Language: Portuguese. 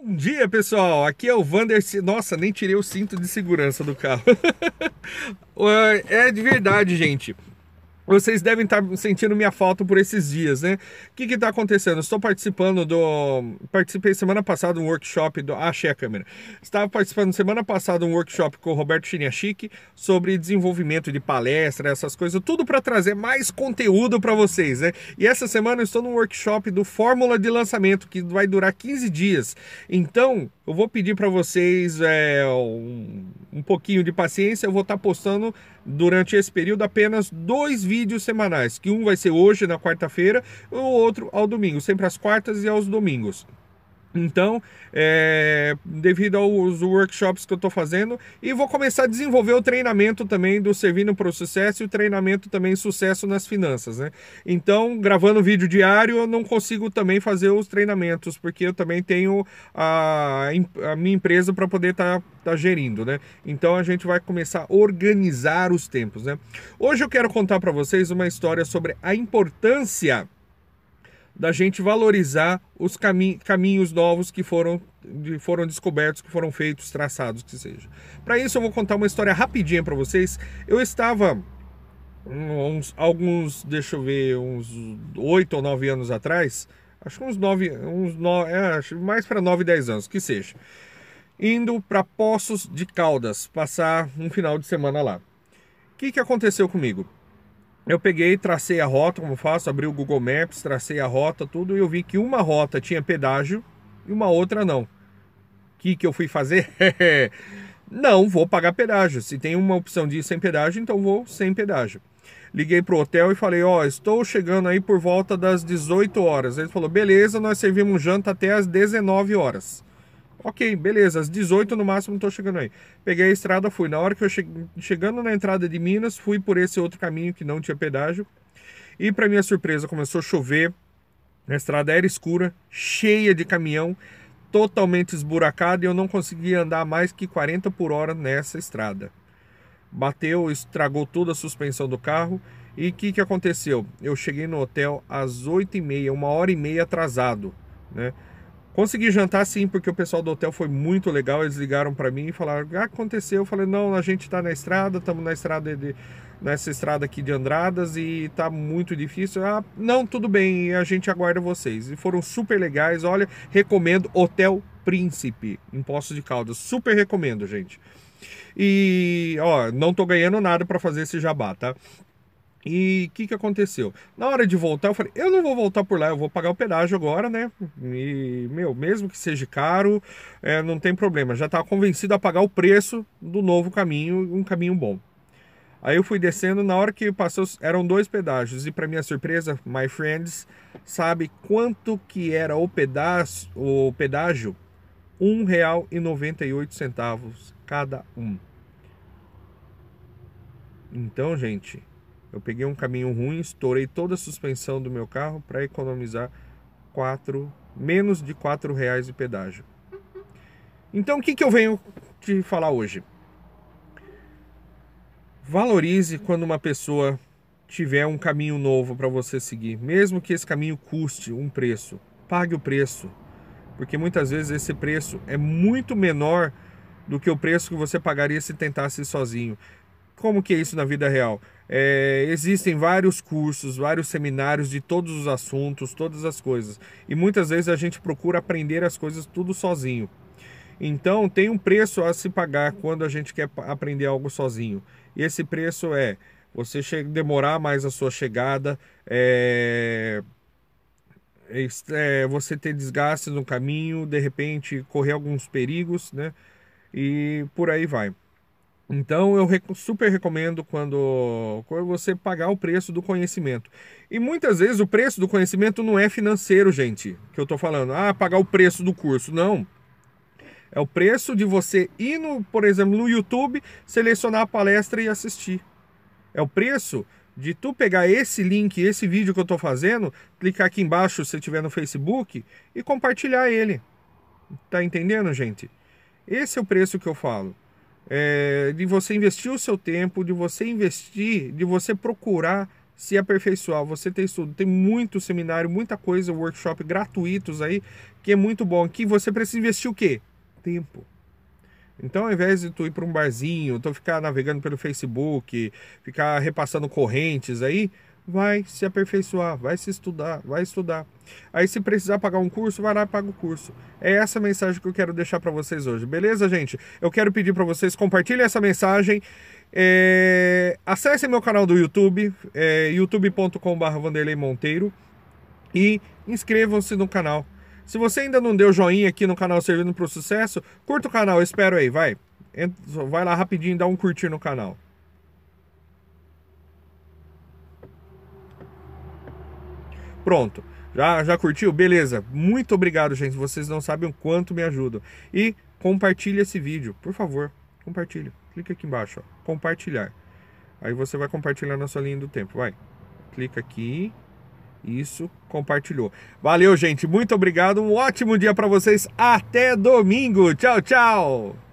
Bom dia, pessoal. Aqui é o Vander. Nossa, nem tirei o cinto de segurança do carro. é de verdade, gente. Vocês devem estar sentindo minha falta por esses dias, né? O que está acontecendo? Estou participando do. Participei semana passada um workshop do. Ah, achei a câmera. Estava participando semana passada um workshop com o Roberto Chiniachique sobre desenvolvimento de palestra, essas coisas, tudo para trazer mais conteúdo para vocês, né? E essa semana eu estou num workshop do Fórmula de Lançamento, que vai durar 15 dias. Então, eu vou pedir para vocês é, um, um pouquinho de paciência. Eu vou estar tá postando durante esse período apenas dois vídeos semanais, que um vai ser hoje na quarta-feira, e o outro ao domingo, sempre às quartas e aos domingos. Então, é, devido aos workshops que eu estou fazendo, e vou começar a desenvolver o treinamento também do Servindo para o Sucesso e o treinamento também Sucesso nas Finanças, né? Então, gravando vídeo diário, eu não consigo também fazer os treinamentos, porque eu também tenho a, a minha empresa para poder estar tá, tá gerindo, né? Então, a gente vai começar a organizar os tempos, né? Hoje eu quero contar para vocês uma história sobre a importância da gente valorizar os cami caminhos novos que foram, foram descobertos, que foram feitos, traçados, que seja. Para isso eu vou contar uma história rapidinha para vocês. Eu estava uns, alguns, deixa eu ver, uns oito ou nove anos atrás, acho que uns nove, uns no, é, mais para nove, dez anos, que seja, indo para Poços de Caldas, passar um final de semana lá. O que, que aconteceu comigo? Eu peguei, tracei a rota, como faço, abri o Google Maps, tracei a rota, tudo, e eu vi que uma rota tinha pedágio e uma outra não. O que, que eu fui fazer? não, vou pagar pedágio. Se tem uma opção de ir sem pedágio, então vou sem pedágio. Liguei pro hotel e falei, ó, oh, estou chegando aí por volta das 18 horas. Ele falou, beleza, nós servimos janta até as 19 horas. Ok, beleza, às 18 no máximo estou chegando aí. Peguei a estrada, fui. Na hora que eu che... chegando na entrada de Minas, fui por esse outro caminho que não tinha pedágio. E para minha surpresa, começou a chover. A estrada era escura, cheia de caminhão, totalmente esburacada e eu não conseguia andar mais que 40 por hora nessa estrada. Bateu, estragou toda a suspensão do carro. E o que, que aconteceu? Eu cheguei no hotel às 8h30, uma hora e meia atrasado, né? Consegui jantar sim, porque o pessoal do hotel foi muito legal. Eles ligaram para mim e falaram: ah, aconteceu. Eu falei: não, a gente está na estrada, estamos na estrada de, nessa estrada aqui de Andradas e está muito difícil. Ah, não, tudo bem, a gente aguarda vocês. E foram super legais. Olha, recomendo Hotel Príncipe, em Poços de Caldas. Super recomendo, gente. E, ó, não tô ganhando nada para fazer esse jabá, tá? E o que, que aconteceu? Na hora de voltar, eu falei, eu não vou voltar por lá, eu vou pagar o pedágio agora, né? E, meu, mesmo que seja caro, é, não tem problema. Já estava convencido a pagar o preço do novo caminho, um caminho bom. Aí eu fui descendo, na hora que passou, eram dois pedágios. E para minha surpresa, my friends, sabe quanto que era o pedágio? O pedágio? R$ 1,98 cada um. Então, gente, eu peguei um caminho ruim, estourei toda a suspensão do meu carro para economizar quatro, menos de quatro reais de pedágio. Então o que, que eu venho te falar hoje? Valorize quando uma pessoa tiver um caminho novo para você seguir, mesmo que esse caminho custe um preço. Pague o preço, porque muitas vezes esse preço é muito menor do que o preço que você pagaria se tentasse sozinho. Como que é isso na vida real? É, existem vários cursos, vários seminários de todos os assuntos, todas as coisas. E muitas vezes a gente procura aprender as coisas tudo sozinho. Então tem um preço a se pagar quando a gente quer aprender algo sozinho. E esse preço é você demorar mais a sua chegada, é, é, você ter desgastes no caminho, de repente correr alguns perigos, né? E por aí vai. Então eu super recomendo quando, quando você pagar o preço do conhecimento. E muitas vezes o preço do conhecimento não é financeiro, gente, que eu estou falando. Ah, pagar o preço do curso. Não. É o preço de você ir, no, por exemplo, no YouTube, selecionar a palestra e assistir. É o preço de tu pegar esse link, esse vídeo que eu estou fazendo, clicar aqui embaixo se estiver no Facebook e compartilhar ele. Tá entendendo, gente? Esse é o preço que eu falo é, de você investir o seu tempo, de você investir, de você procurar se aperfeiçoar, você tem estudo, tem muito seminário, muita coisa, workshop gratuitos aí, que é muito bom. Aqui você precisa investir o quê? Tempo. Então, ao invés de tu ir para um barzinho, tu ficar navegando pelo Facebook, ficar repassando correntes aí, vai se aperfeiçoar, vai se estudar, vai estudar. Aí se precisar pagar um curso, vai lá e paga o curso. É essa mensagem que eu quero deixar para vocês hoje, beleza, gente? Eu quero pedir para vocês compartilhem essa mensagem. É... Acessem meu canal do YouTube, é... youtube.com.br Vanderlei Monteiro e inscrevam-se no canal. Se você ainda não deu joinha aqui no canal Servindo para o Sucesso, curta o canal, espero aí, vai. Vai lá rapidinho dá um curtir no canal. Pronto. Já, já curtiu? Beleza. Muito obrigado, gente. Vocês não sabem o quanto me ajudam. E compartilhe esse vídeo, por favor. Compartilhe. Clica aqui embaixo, ó. Compartilhar. Aí você vai compartilhar na sua linha do tempo. Vai. Clica aqui. Isso, compartilhou. Valeu, gente. Muito obrigado. Um ótimo dia para vocês. Até domingo. Tchau, tchau.